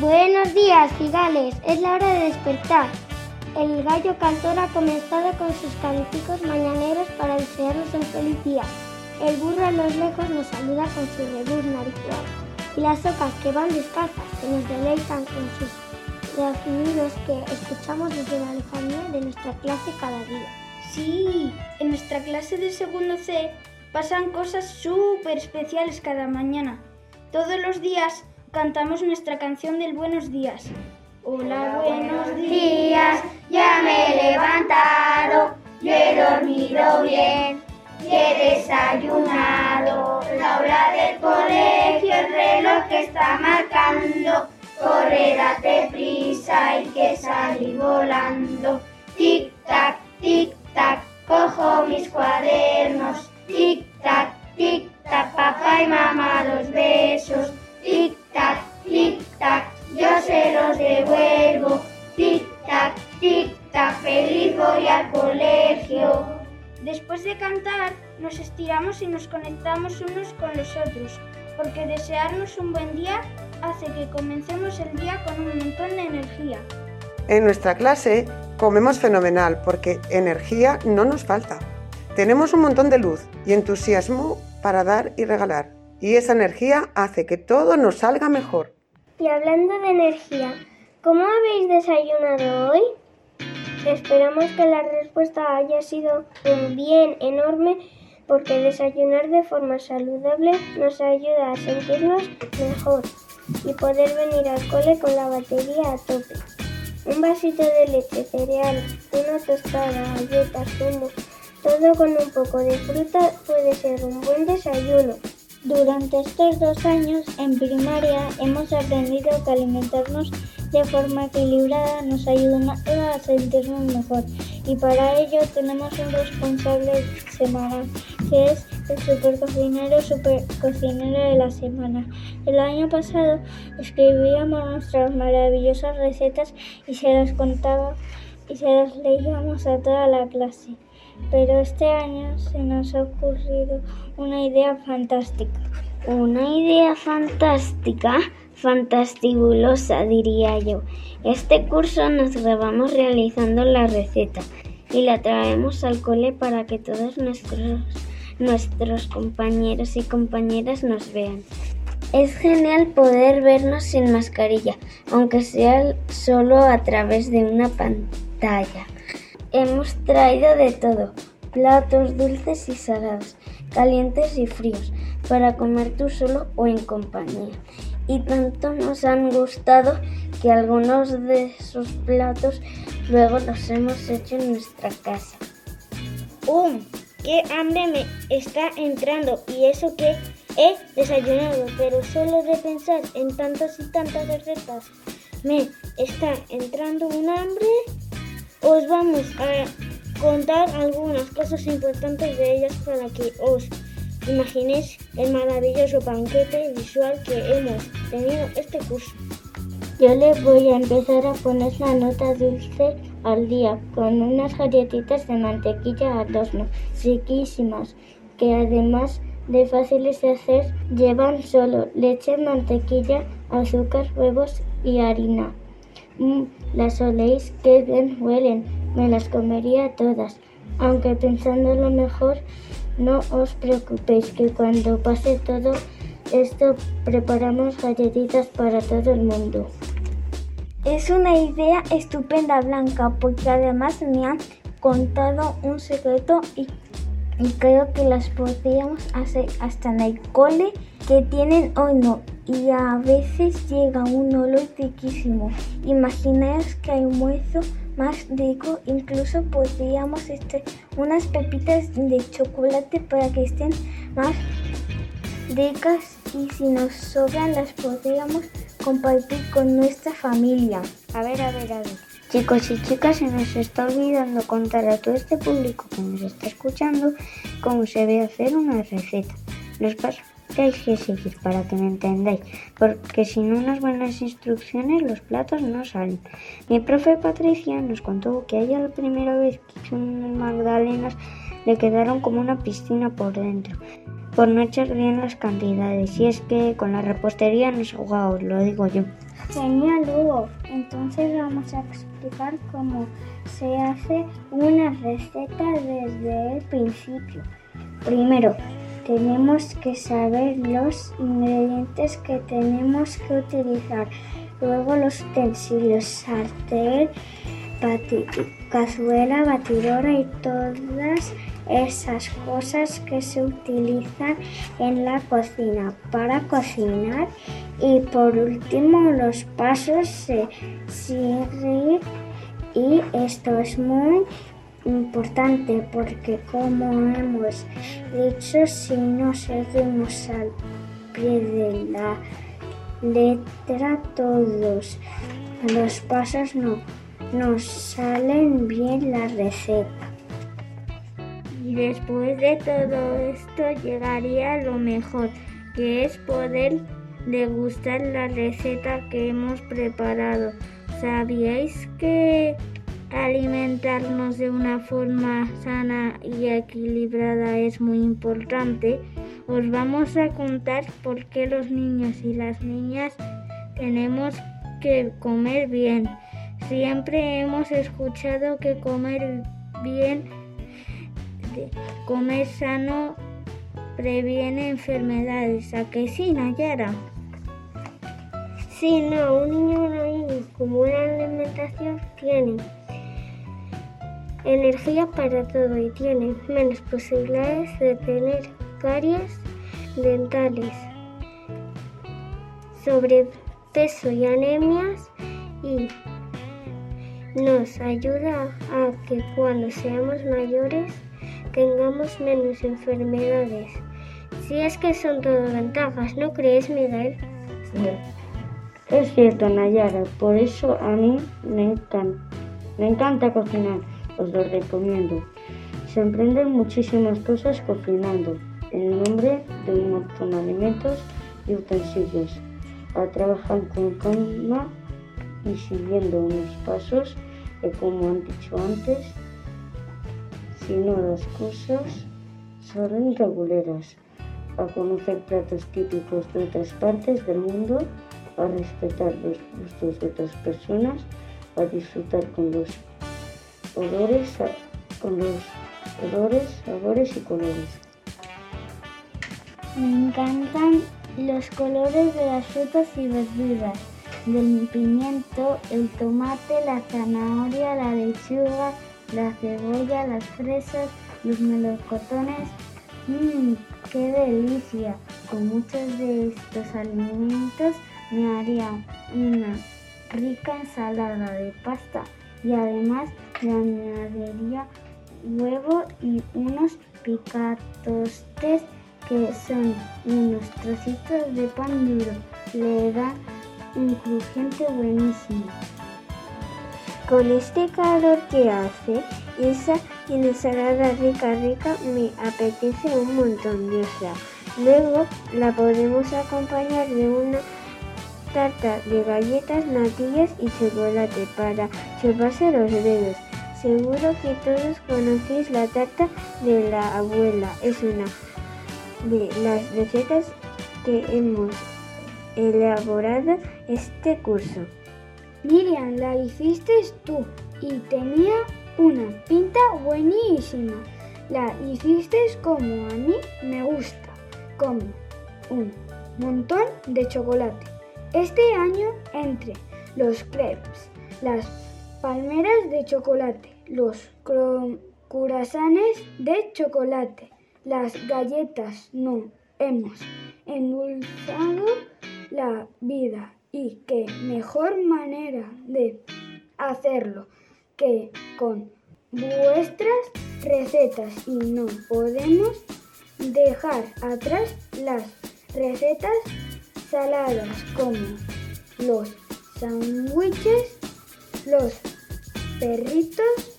Buenos días, cigales. Es la hora de despertar. El gallo cantor ha comenzado con sus canticos mañaneros para desearnos un feliz día. El burro a los lejos nos saluda con su rebuzna ritual. Y las ocas que van descalzas, que nos deleitan con sus graznidos que escuchamos desde la lejanía de nuestra clase cada día. Sí, en nuestra clase de segundo C pasan cosas súper especiales cada mañana. Todos los días cantamos nuestra canción del buenos días. Hola, buenos días, ya me he levantado, yo he dormido bien, y he desayunado. La hora del colegio, el reloj que está marcando, corre, date prisa, y que salir volando. Tic tac, tic tac, cojo mis cuadernos, conectamos unos con los otros, porque desearnos un buen día hace que comencemos el día con un montón de energía. En nuestra clase comemos fenomenal porque energía no nos falta. Tenemos un montón de luz y entusiasmo para dar y regalar y esa energía hace que todo nos salga mejor. Y hablando de energía, ¿cómo habéis desayunado hoy? Esperamos que la respuesta haya sido un bien enorme porque desayunar de forma saludable nos ayuda a sentirnos mejor y poder venir al cole con la batería a tope. Un vasito de leche, cereal, una tostada, galletas, zumo, todo con un poco de fruta puede ser un buen desayuno. Durante estos dos años en primaria hemos aprendido que alimentarnos de forma equilibrada nos ayuda a sentirnos mejor y para ello tenemos un responsable semanal que es el super cocinero super cocinero de la semana. El año pasado escribíamos nuestras maravillosas recetas y se las contaba y se las leíamos a toda la clase. Pero este año se nos ha ocurrido una idea fantástica. Una idea fantástica, fantastibulosa diría yo. Este curso nos grabamos realizando la receta y la traemos al cole para que todos nuestros, nuestros compañeros y compañeras nos vean. Es genial poder vernos sin mascarilla, aunque sea solo a través de una pantalla. Hemos traído de todo, platos dulces y salados, calientes y fríos, para comer tú solo o en compañía. Y tanto nos han gustado que algunos de esos platos luego los hemos hecho en nuestra casa. ¡Um! ¡Qué hambre me está entrando! Y eso que he desayunado, pero solo de pensar en tantas y tantas recetas me está entrando un hambre os vamos a contar algunas cosas importantes de ellas para que os imaginéis el maravilloso banquete visual que hemos tenido este curso. Yo le voy a empezar a poner la nota dulce al día con unas galletitas de mantequilla al horno, riquísimas, que además de fáciles de hacer, llevan solo leche, mantequilla, azúcar, huevos y harina. Mm, las oléis, qué bien huelen, me las comería todas. Aunque pensándolo mejor, no os preocupéis que cuando pase todo esto preparamos galletitas para todo el mundo. Es una idea estupenda, Blanca, porque además me han contado un secreto y, y creo que las podríamos hacer hasta en el cole que tienen hoy no y a veces llega un olor riquísimo. Imaginaos que hay hueso más rico, incluso podríamos este, unas pepitas de chocolate para que estén más ricas y si nos sobran las podríamos compartir con nuestra familia. A ver, a ver, a ver. Chicos y chicas, se nos está olvidando contar a todo este público que nos está escuchando cómo se debe hacer una receta. Los pasos que hay que seguir para que me entendáis, porque sin unas buenas instrucciones los platos no salen. Mi profe Patricia nos contó que a ella la primera vez que hizo unas magdalenas le quedaron como una piscina por dentro, por no echar bien las cantidades. Y es que con la repostería no jugado, lo digo yo. Genial, Hugo. Entonces vamos a explicar cómo se hace una receta desde el principio. Primero, tenemos que saber los ingredientes que tenemos que utilizar. Luego los utensilios, sartén, cazuela, batidora y todas esas cosas que se utilizan en la cocina para cocinar y por último los pasos se siguen y esto es muy importante porque como hemos dicho si no seguimos al pie de la letra todos los pasos no nos salen bien la receta. Y después de todo esto llegaría lo mejor, que es poder degustar la receta que hemos preparado. ¿Sabíais que alimentarnos de una forma sana y equilibrada es muy importante? Os vamos a contar por qué los niños y las niñas tenemos que comer bien. Siempre hemos escuchado que comer bien comer sano previene enfermedades. ¿A qué sí, Nayara? Sí, no, un niño o una niña con buena alimentación tiene energía para todo y tiene menos posibilidades de tener caries dentales, sobrepeso y anemias y nos ayuda a que cuando seamos mayores tengamos menos enfermedades. Si es que son todo ventajas, ¿no crees, Miguel? Es cierto, Nayara, por eso a mí me encanta, me encanta cocinar, os lo recomiendo. Se emprenden muchísimas cosas cocinando, en nombre de un montón de alimentos y utensilios. A trabajar con calma y siguiendo unos pasos que, como han dicho antes, no las cosas son reguleras, a conocer platos típicos de otras partes del mundo, a respetar los gustos de otras personas, a disfrutar con los olores, con los olores, sabores y colores. Me encantan los colores de las frutas y verduras, del pimiento, el tomate, la zanahoria, la lechuga, la cebolla, las fresas, los melocotones. ¡Mmm, qué delicia! Con muchos de estos alimentos me haría una rica ensalada de pasta y además le añadiría huevo y unos picatostes que son unos trocitos de pan duro. Le da un crujiente buenísimo. Con este calor que hace, esa ensalada rica rica me apetece un montón, de Luego la podemos acompañar de una tarta de galletas, natillas y chocolate para chuparse los dedos. Seguro que todos conocéis la tarta de la abuela. Es una de las recetas que hemos elaborado este curso. Miriam, la hiciste tú y tenía una pinta buenísima. La hiciste como a mí me gusta, como un montón de chocolate. Este año entre los crepes, las palmeras de chocolate, los curasanes de chocolate, las galletas no hemos endulzado la vida y qué mejor manera de hacerlo que con vuestras recetas y no podemos dejar atrás las recetas saladas como los sándwiches, los perritos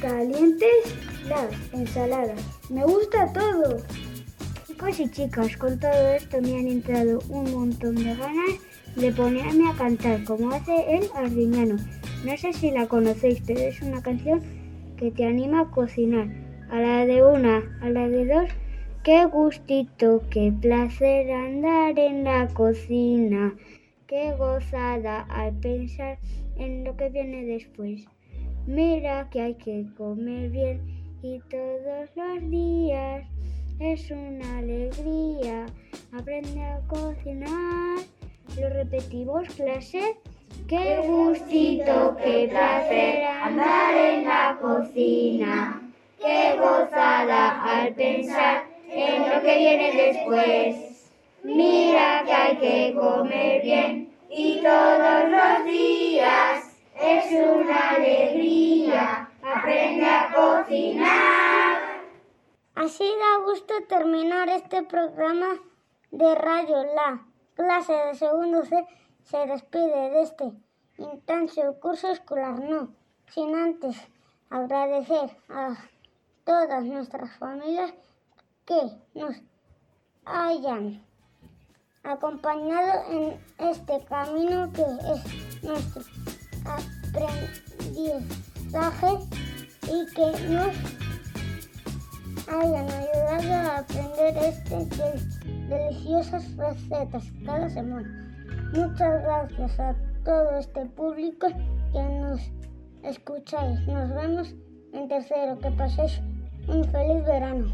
calientes, las ensaladas. Me gusta todo. Chicos y chicas, con todo esto me han entrado un montón de ganas de ponerme a cantar como hace el Ardiñano. No sé si la conocéis, pero es una canción que te anima a cocinar. A la de una, a la de dos, qué gustito, qué placer andar en la cocina. Qué gozada al pensar en lo que viene después. Mira que hay que comer bien y todos los días es una alegría. Aprende a cocinar. Lo repetimos, clase. Qué gustito, qué placer andar en la cocina. Qué gozada al pensar en lo que viene después. Mira que hay que comer bien y todos los días es una alegría. Aprende a cocinar. Así da gusto terminar este programa de Radio La. Clase de segundo C se despide de este intenso curso escolar, no, sin antes agradecer a todas nuestras familias que nos hayan acompañado en este camino que es nuestro aprendizaje y que nos hayan ayudado a aprender estas deliciosas recetas cada semana. Muchas gracias a todo este público que nos escucháis. Nos vemos en tercero. Que paséis un feliz verano.